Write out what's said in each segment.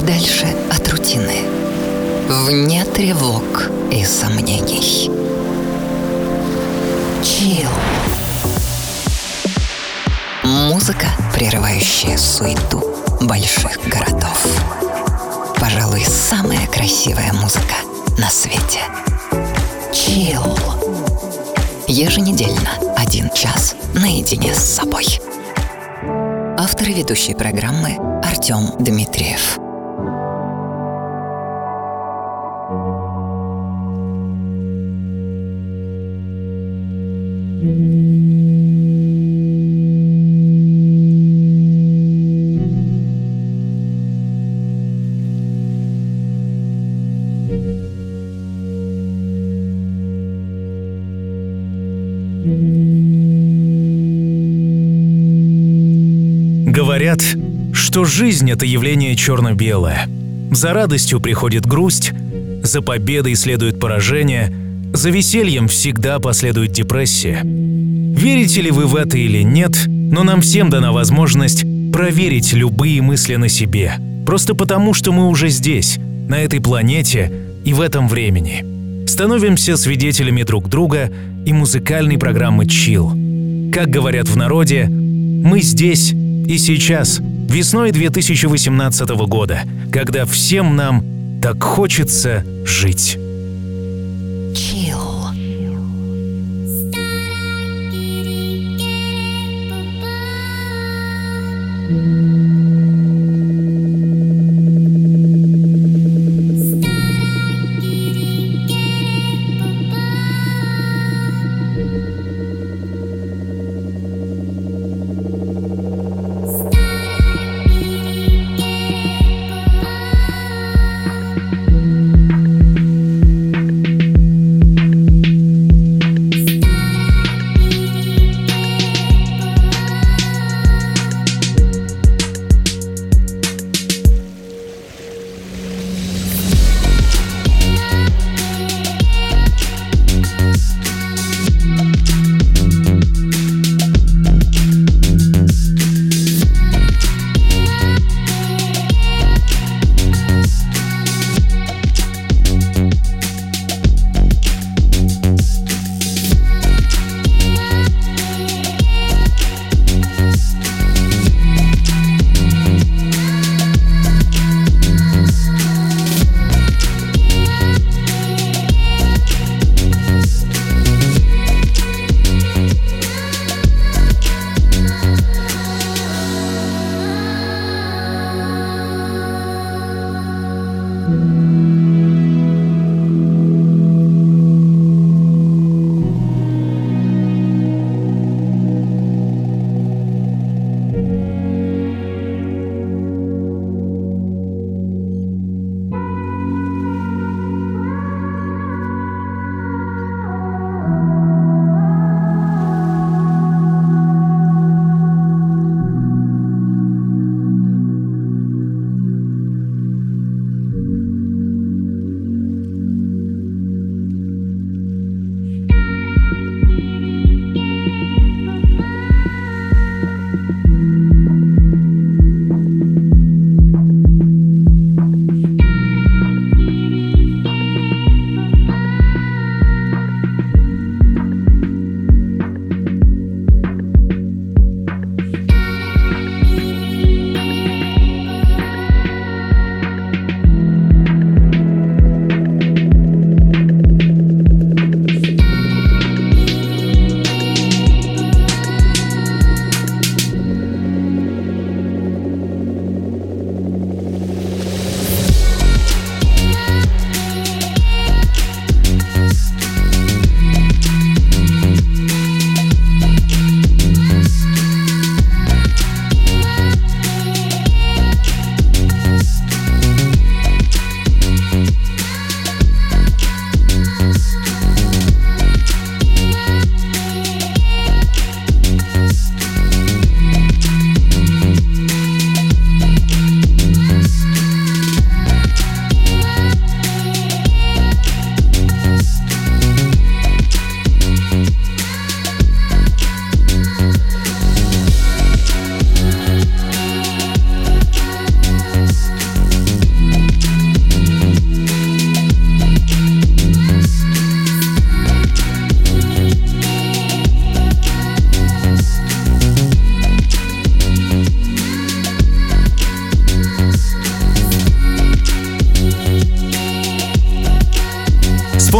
подальше от рутины, вне тревог и сомнений. Чил. Музыка, прерывающая суету больших городов. Пожалуй, самая красивая музыка на свете. Чил. Еженедельно один час наедине с собой. Автор и ведущий программы Артем Дмитриев. Жизнь — это явление черно-белое. За радостью приходит грусть, за победой следует поражение, за весельем всегда последует депрессия. Верите ли вы в это или нет, но нам всем дана возможность проверить любые мысли на себе. Просто потому, что мы уже здесь, на этой планете и в этом времени. Становимся свидетелями друг друга и музыкальной программы «Chill». Как говорят в народе, мы здесь и сейчас, весной 2018 года, когда всем нам так хочется жить. Chill.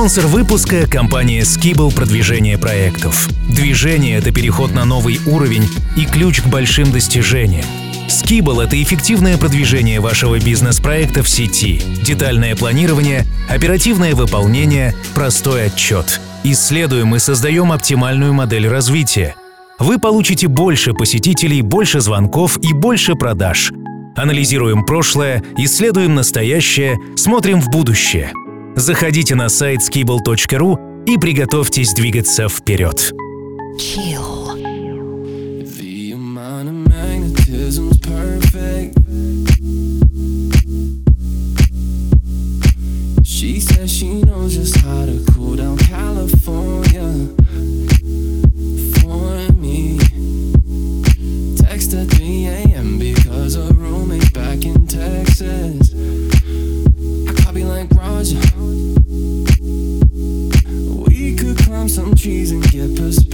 Спонсор выпуска – компания Skibble продвижение проектов. Движение – это переход на новый уровень и ключ к большим достижениям. Skibble – это эффективное продвижение вашего бизнес-проекта в сети, детальное планирование, оперативное выполнение, простой отчет. Исследуем и создаем оптимальную модель развития. Вы получите больше посетителей, больше звонков и больше продаж. Анализируем прошлое, исследуем настоящее, смотрим в будущее. Заходите на сайт skibble.ru и приготовьтесь двигаться вперед. Chill. cheese and get.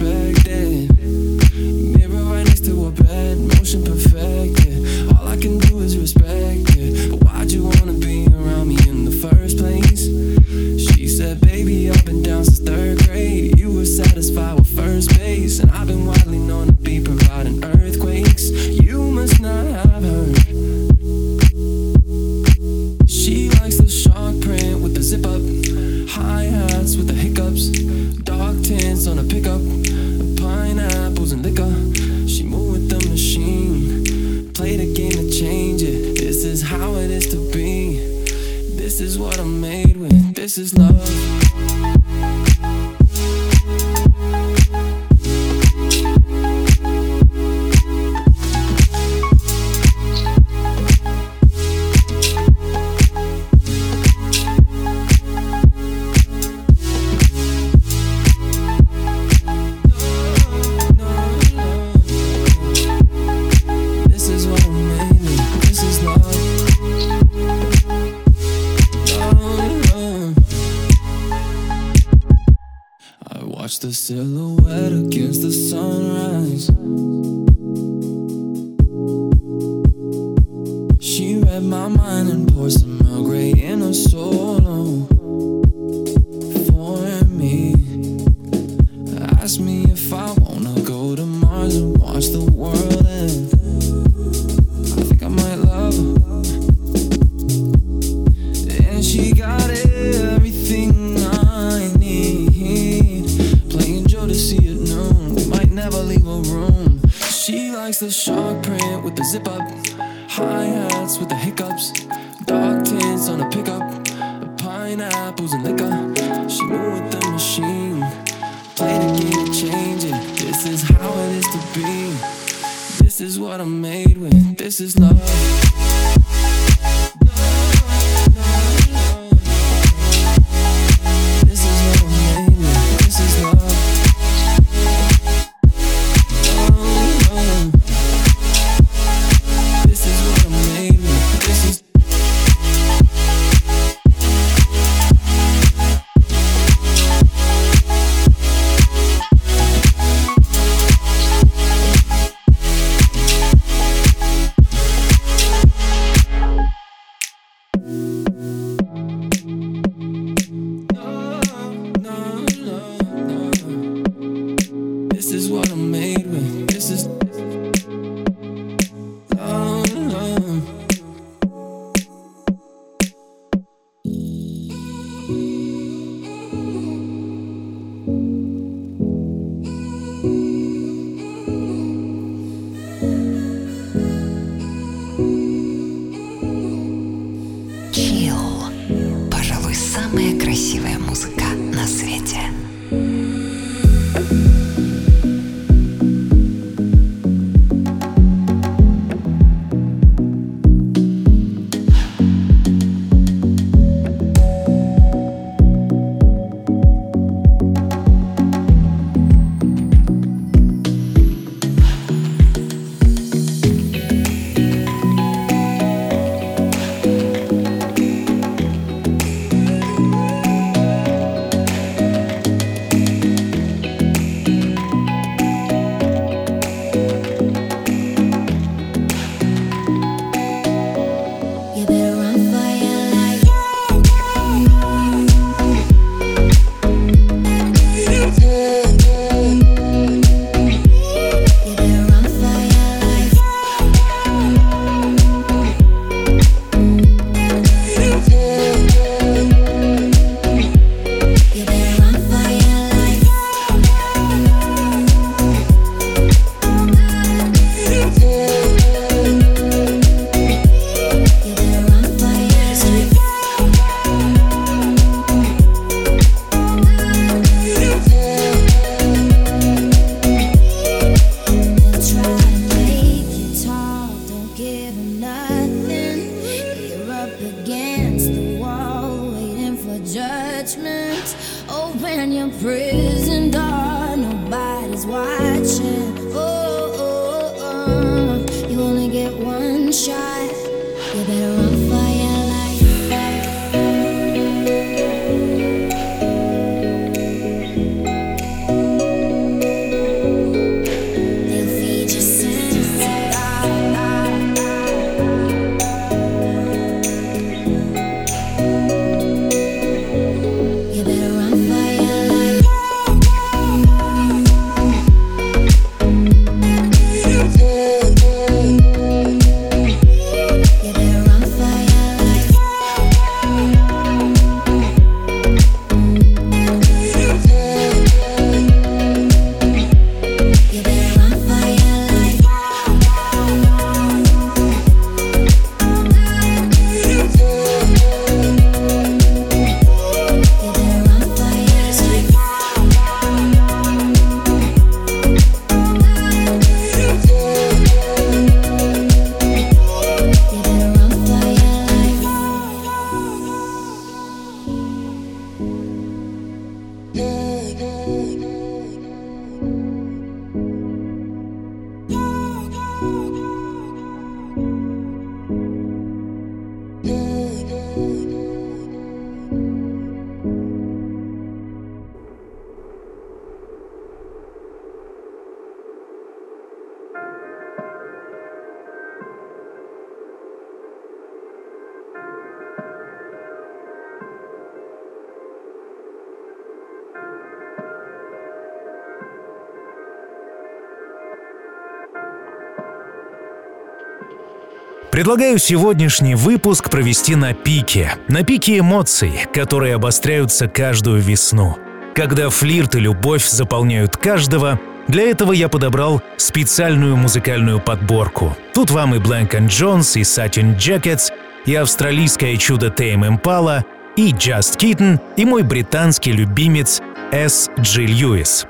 Предлагаю сегодняшний выпуск провести на пике, на пике эмоций, которые обостряются каждую весну. Когда флирт и любовь заполняют каждого, для этого я подобрал специальную музыкальную подборку. Тут вам и Blank Jones, и Satin Jackets, и австралийское чудо Тейм Импала, и Just Kitten, и мой британский любимец С. Джи Льюис.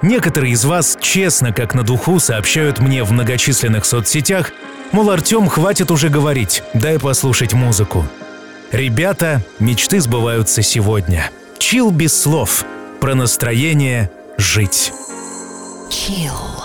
Некоторые из вас честно, как на духу, сообщают мне в многочисленных соцсетях, Мол, Артем, хватит уже говорить, дай послушать музыку. Ребята, мечты сбываются сегодня. Чил без слов. Про настроение жить. Chill.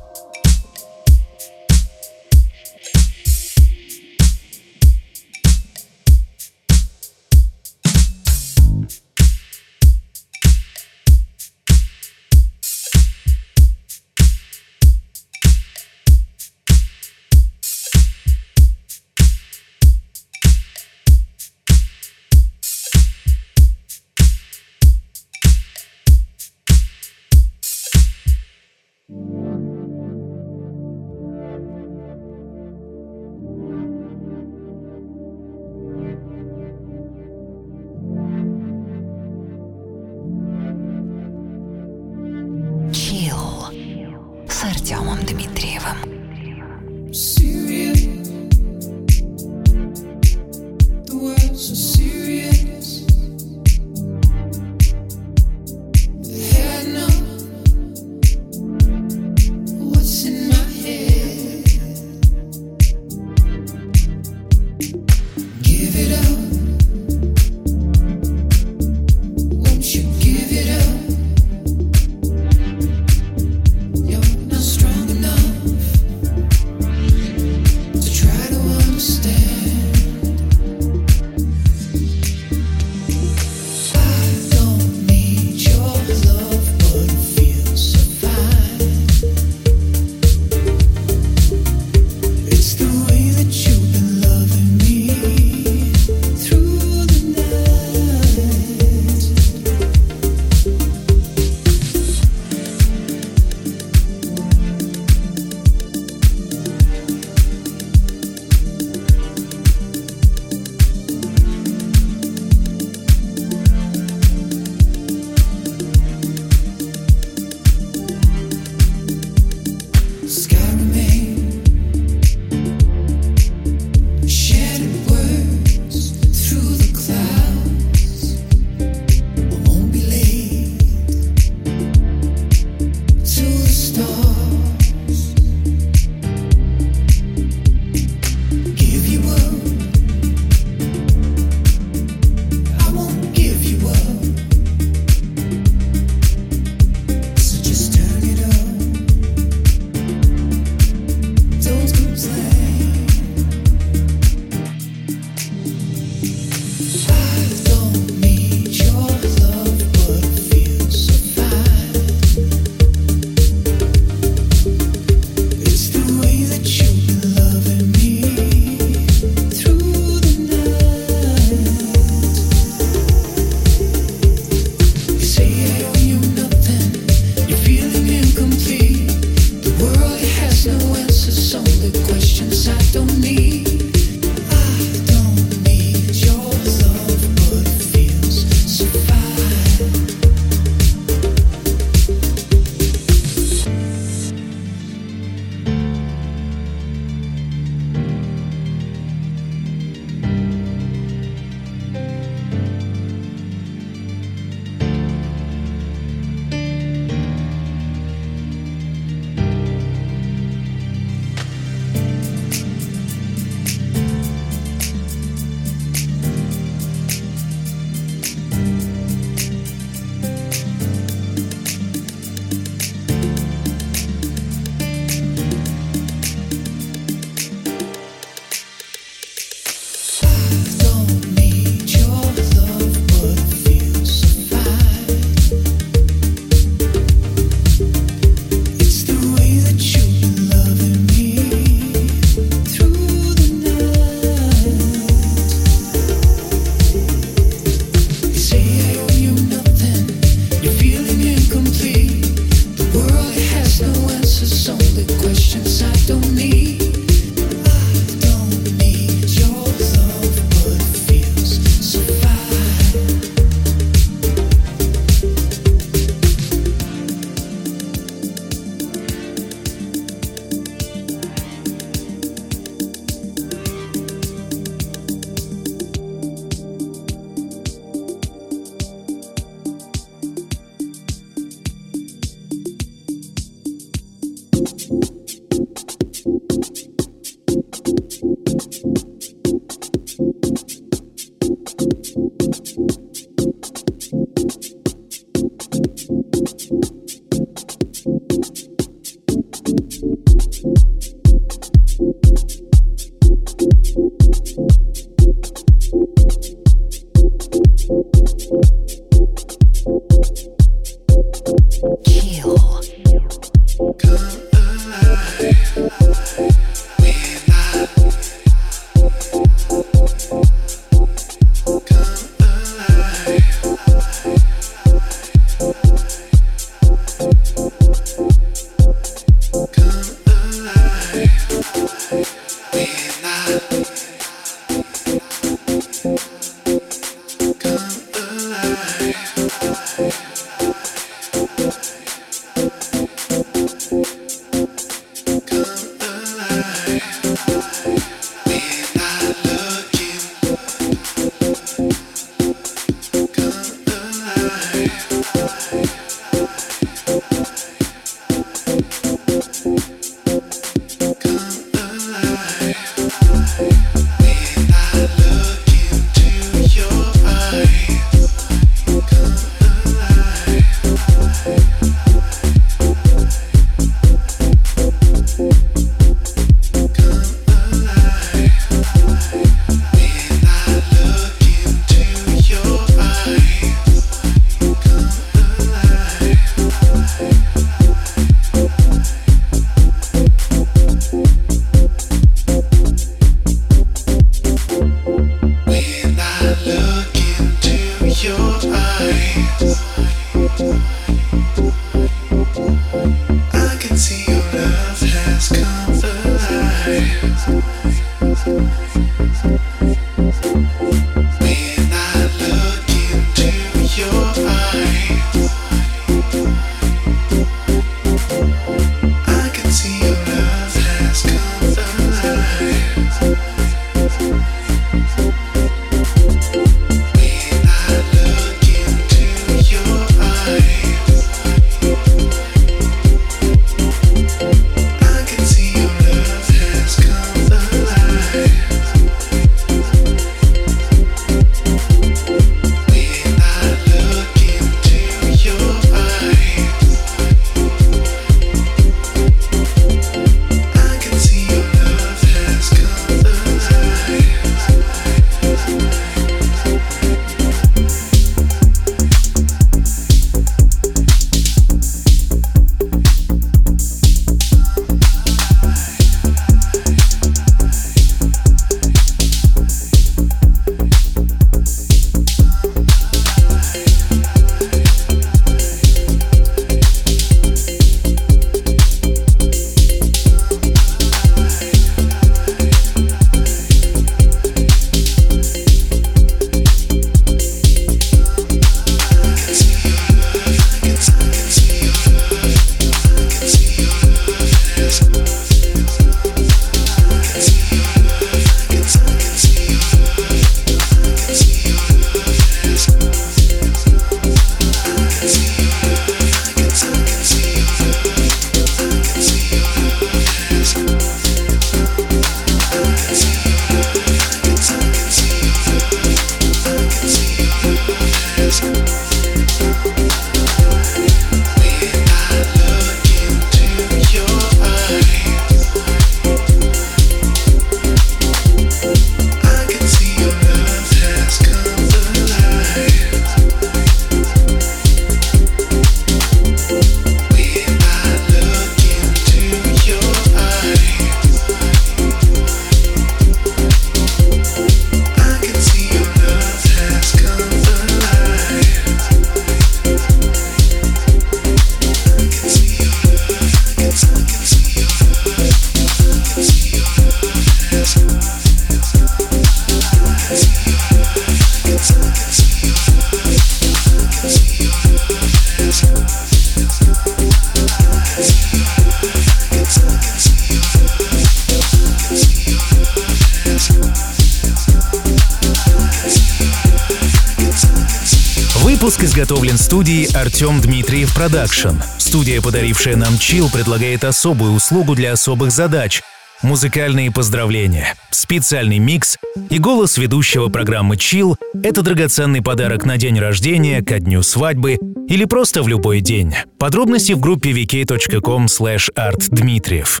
Студией Артем Дмитриев Продакшн. Студия, подарившая нам Chill, предлагает особую услугу для особых задач – музыкальные поздравления, специальный микс и голос ведущего программы «Chill» — это драгоценный подарок на день рождения, ко дню свадьбы или просто в любой день. Подробности в группе vk.com artdmitriev.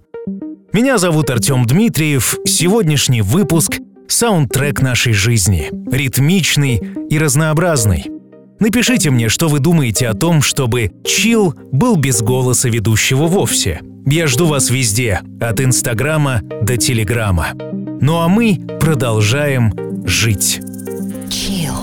Меня зовут Артем Дмитриев. Сегодняшний выпуск — саундтрек нашей жизни. Ритмичный и разнообразный. Напишите мне, что вы думаете о том, чтобы чил был без голоса ведущего вовсе. Я жду вас везде, от Инстаграма до Телеграма. Ну а мы продолжаем жить. Chill.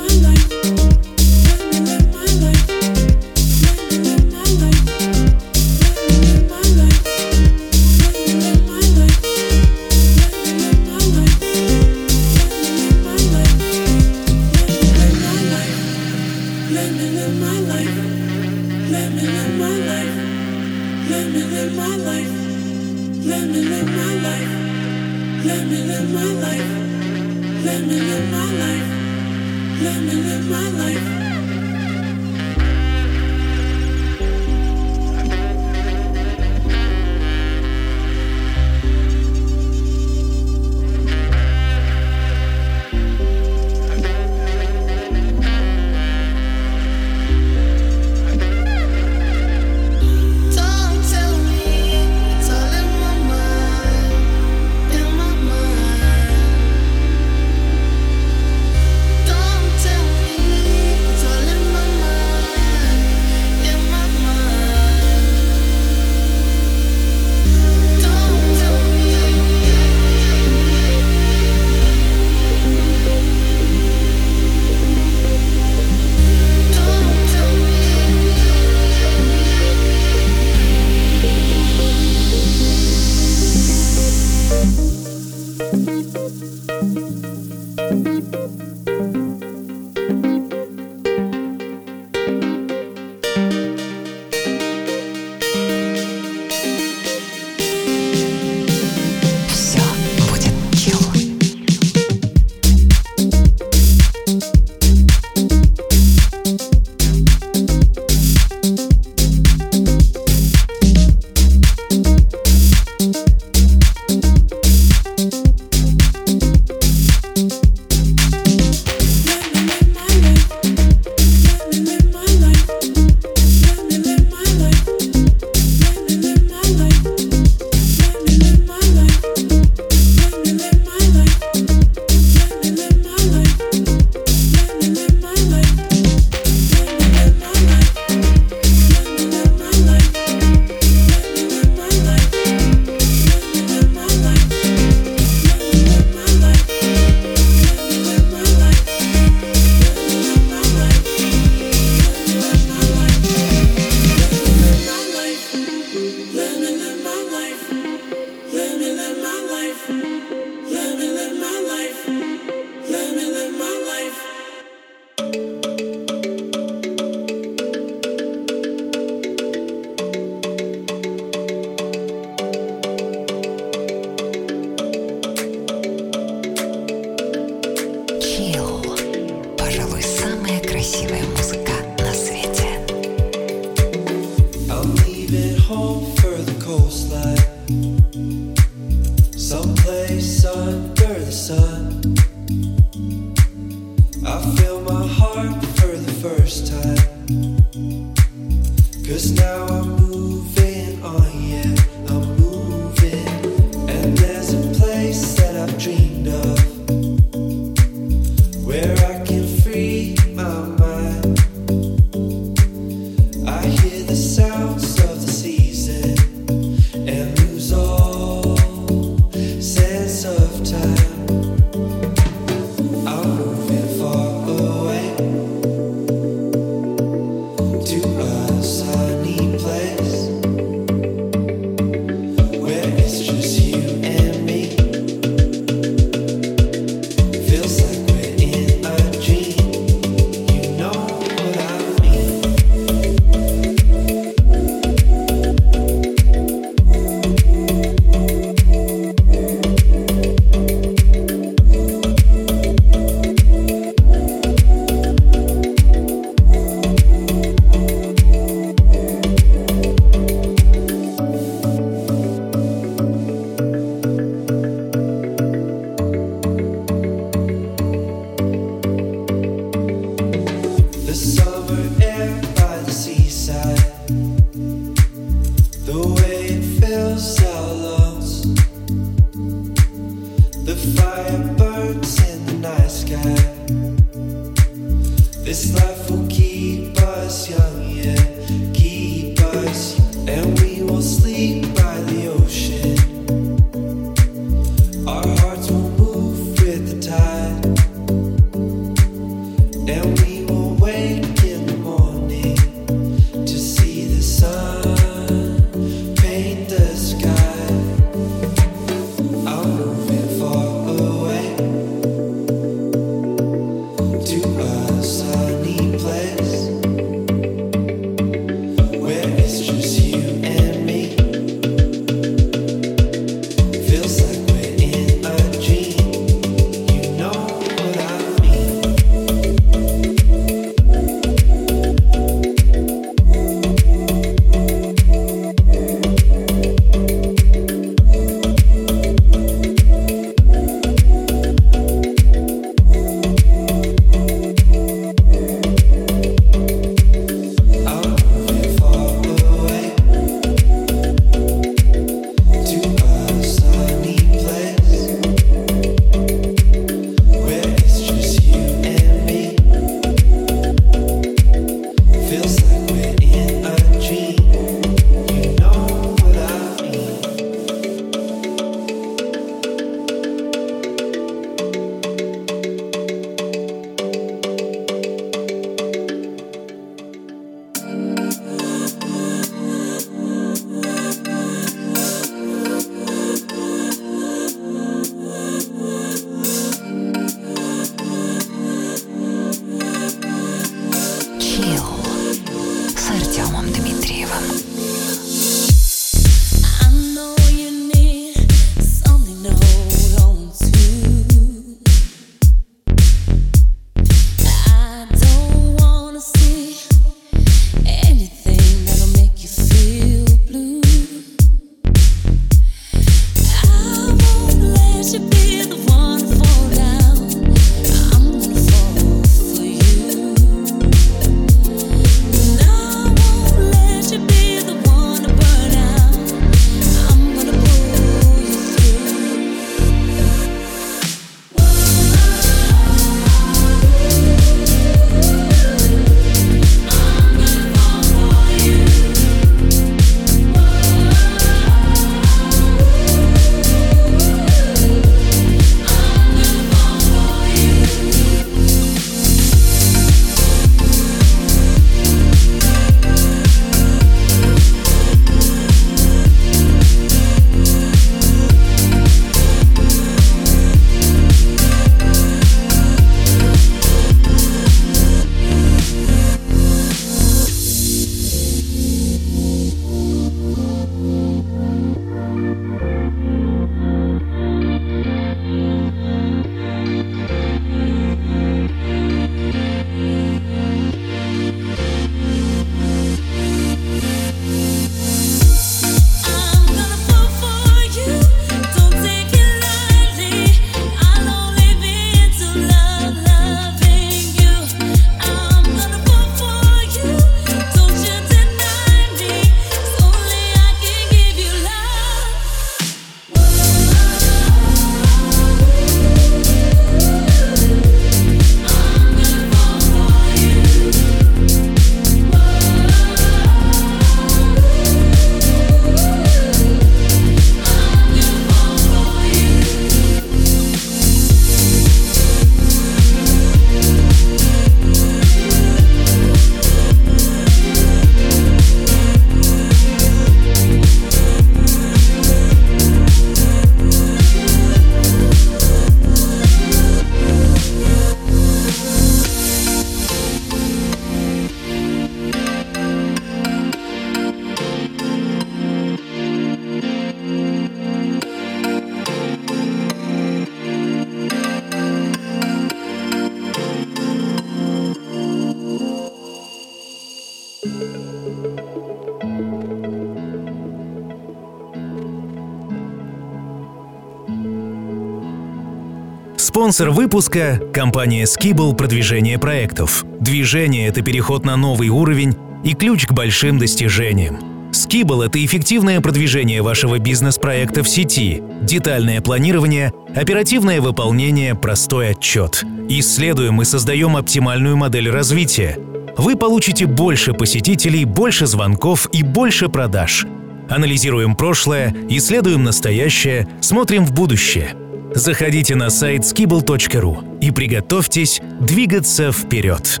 Спонсор выпуска – компания Skibble «Продвижение проектов». Движение – это переход на новый уровень и ключ к большим достижениям. Skibble – это эффективное продвижение вашего бизнес-проекта в сети, детальное планирование, оперативное выполнение, простой отчет. Исследуем и создаем оптимальную модель развития. Вы получите больше посетителей, больше звонков и больше продаж. Анализируем прошлое, исследуем настоящее, смотрим в будущее – заходите на сайт skibble.ru и приготовьтесь двигаться вперед.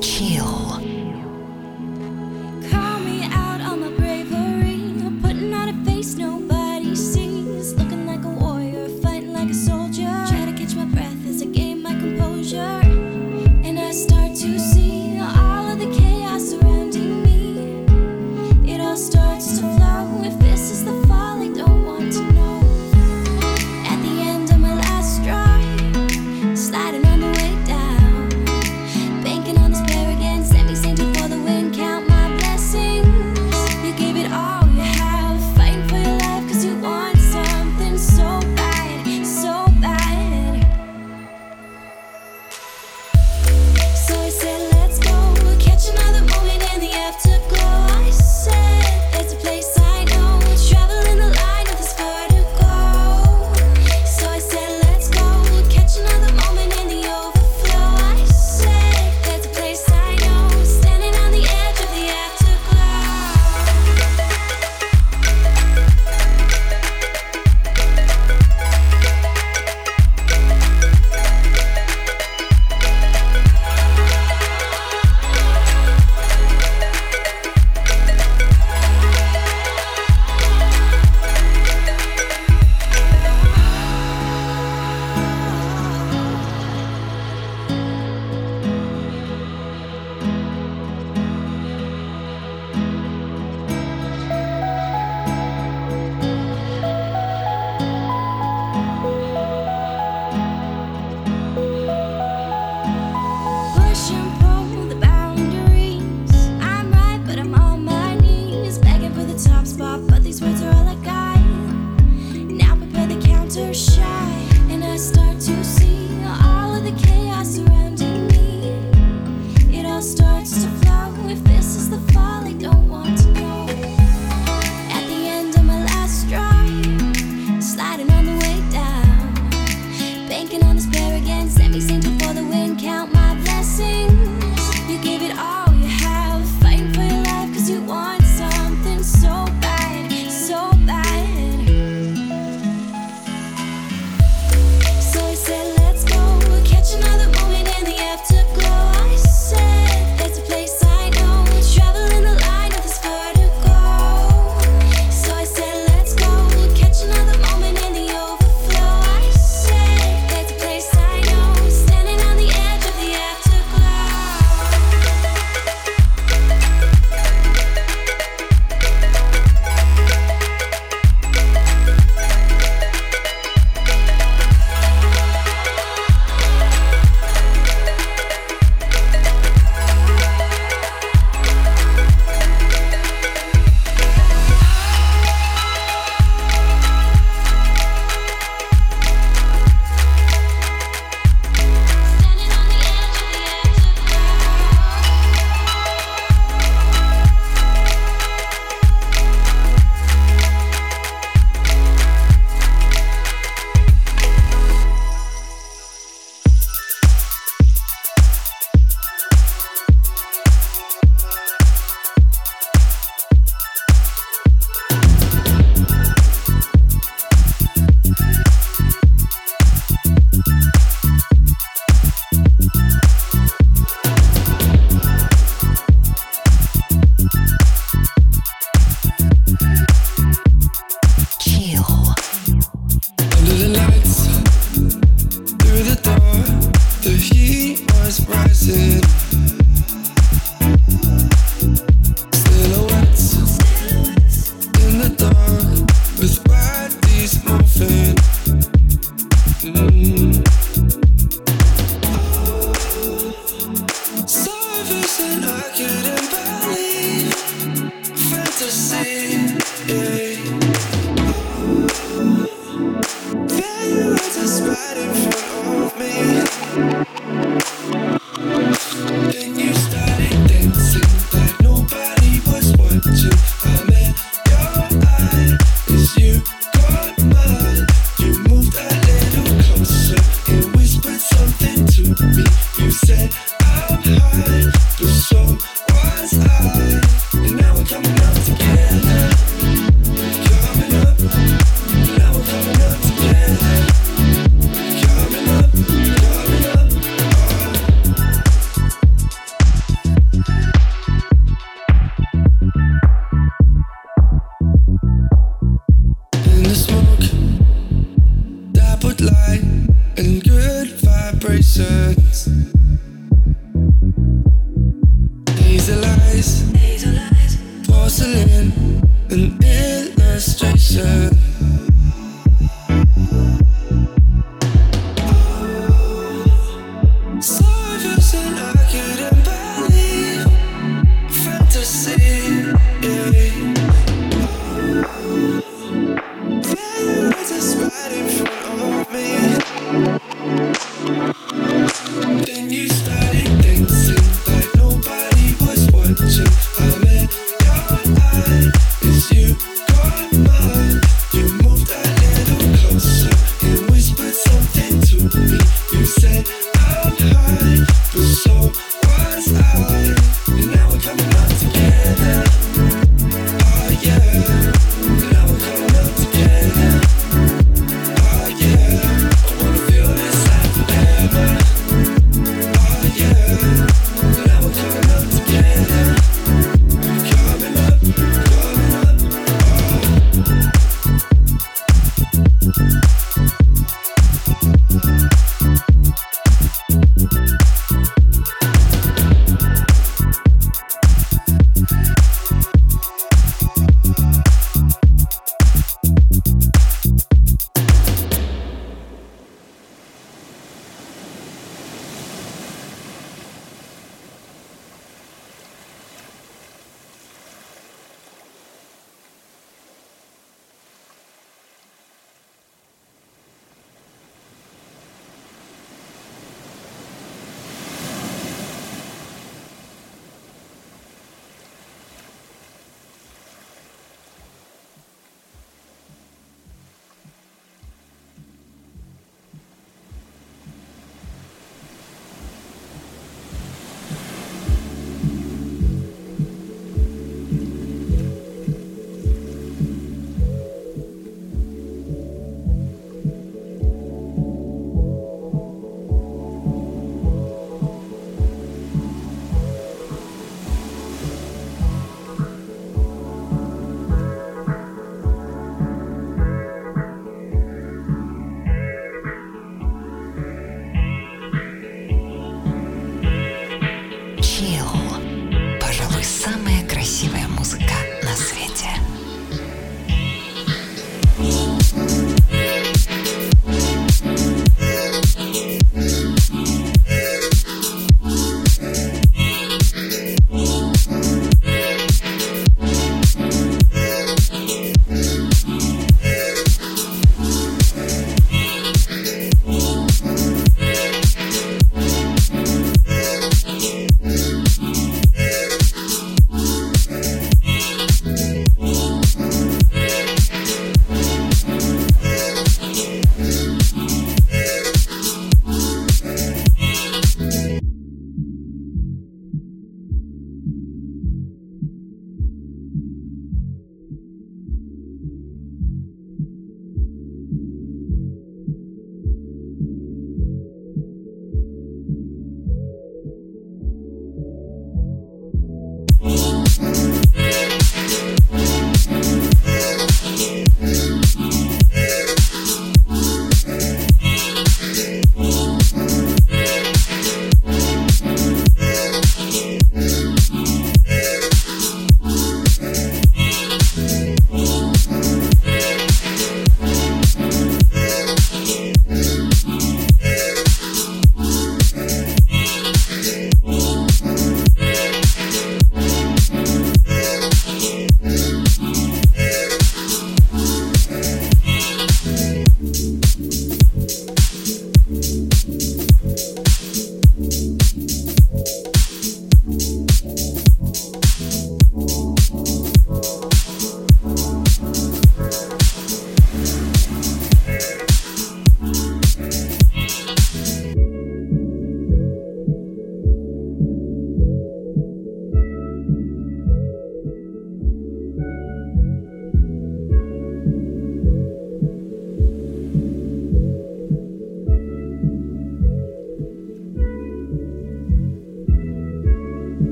Chill.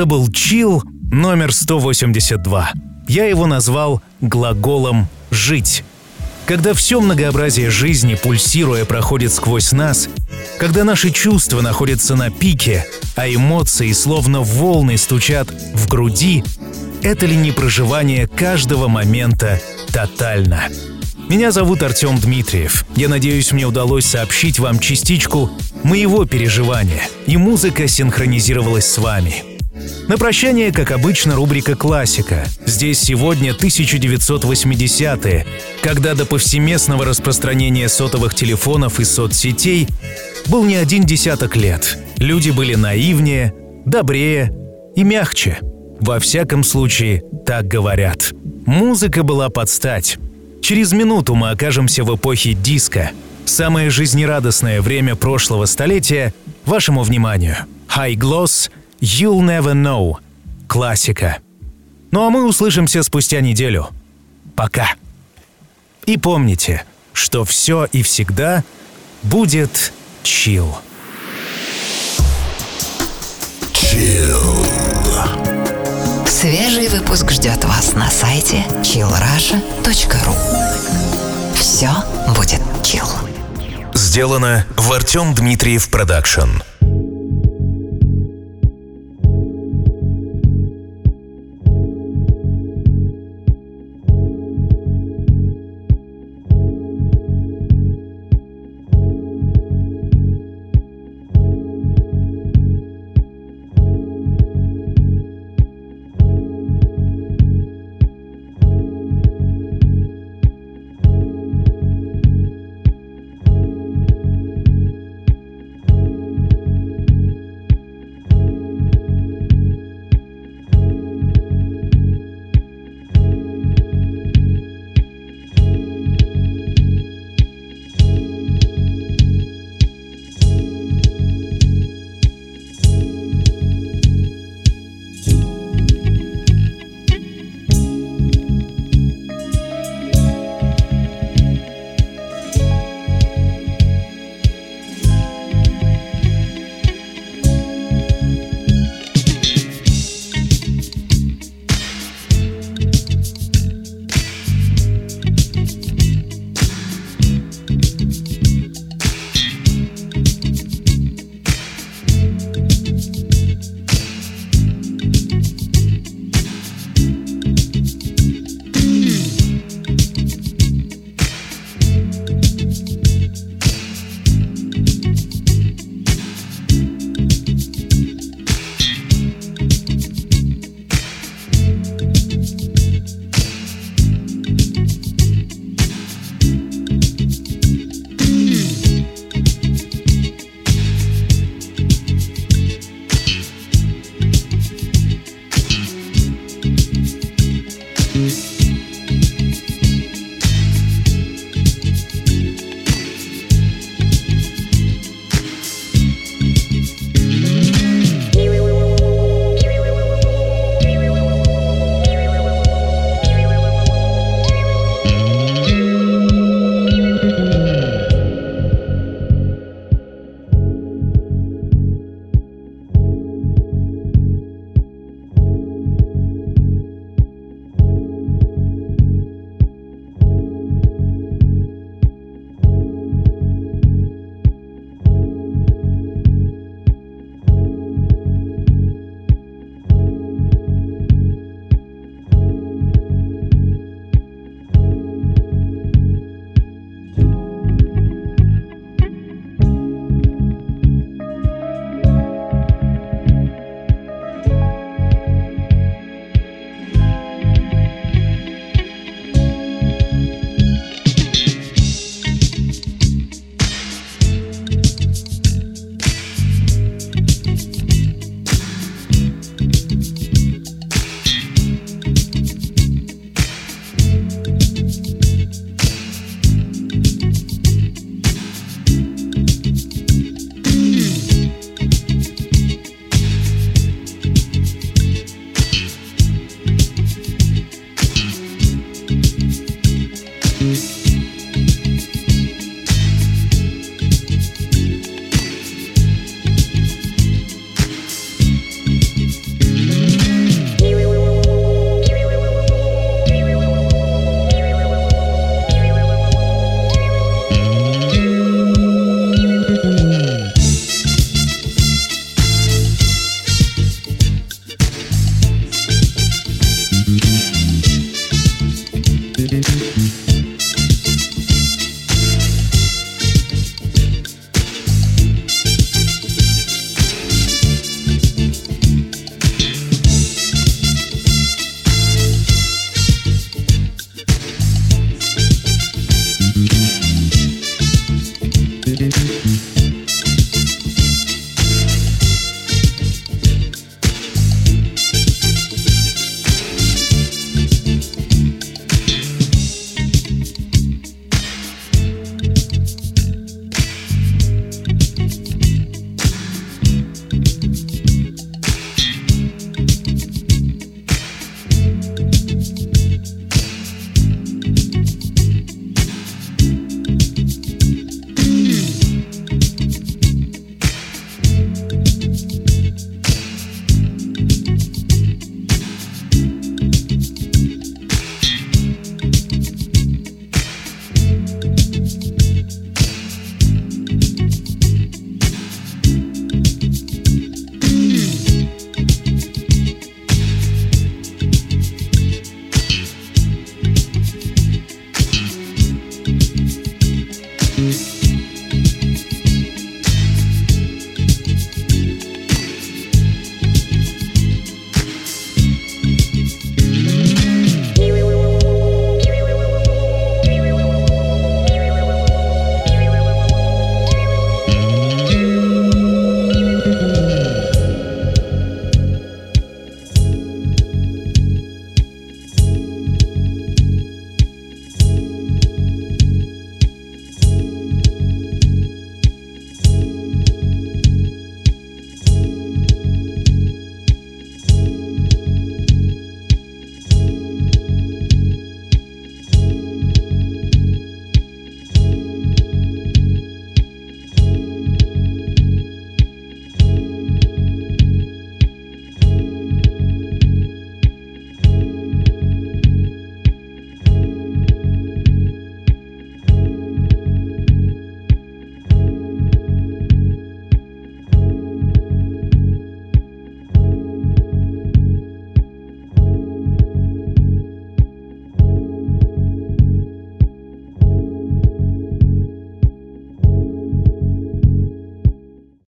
Это был чил номер 182. Я его назвал глаголом жить. Когда все многообразие жизни, пульсируя, проходит сквозь нас, когда наши чувства находятся на пике, а эмоции словно волны стучат в груди, это ли не проживание каждого момента тотально? Меня зовут Артем Дмитриев. Я надеюсь, мне удалось сообщить вам частичку моего переживания, и музыка синхронизировалась с вами. На прощание, как обычно, рубрика «Классика». Здесь сегодня 1980-е, когда до повсеместного распространения сотовых телефонов и соцсетей был не один десяток лет. Люди были наивнее, добрее и мягче. Во всяком случае, так говорят. Музыка была под стать. Через минуту мы окажемся в эпохе диска. Самое жизнерадостное время прошлого столетия вашему вниманию. High Gloss You'll Never Know. Классика. Ну а мы услышимся спустя неделю. Пока. И помните, что все и всегда будет чил. Свежий выпуск ждет вас на сайте chillrasha.ru Все будет chill. Сделано в Артем Дмитриев Продакшн.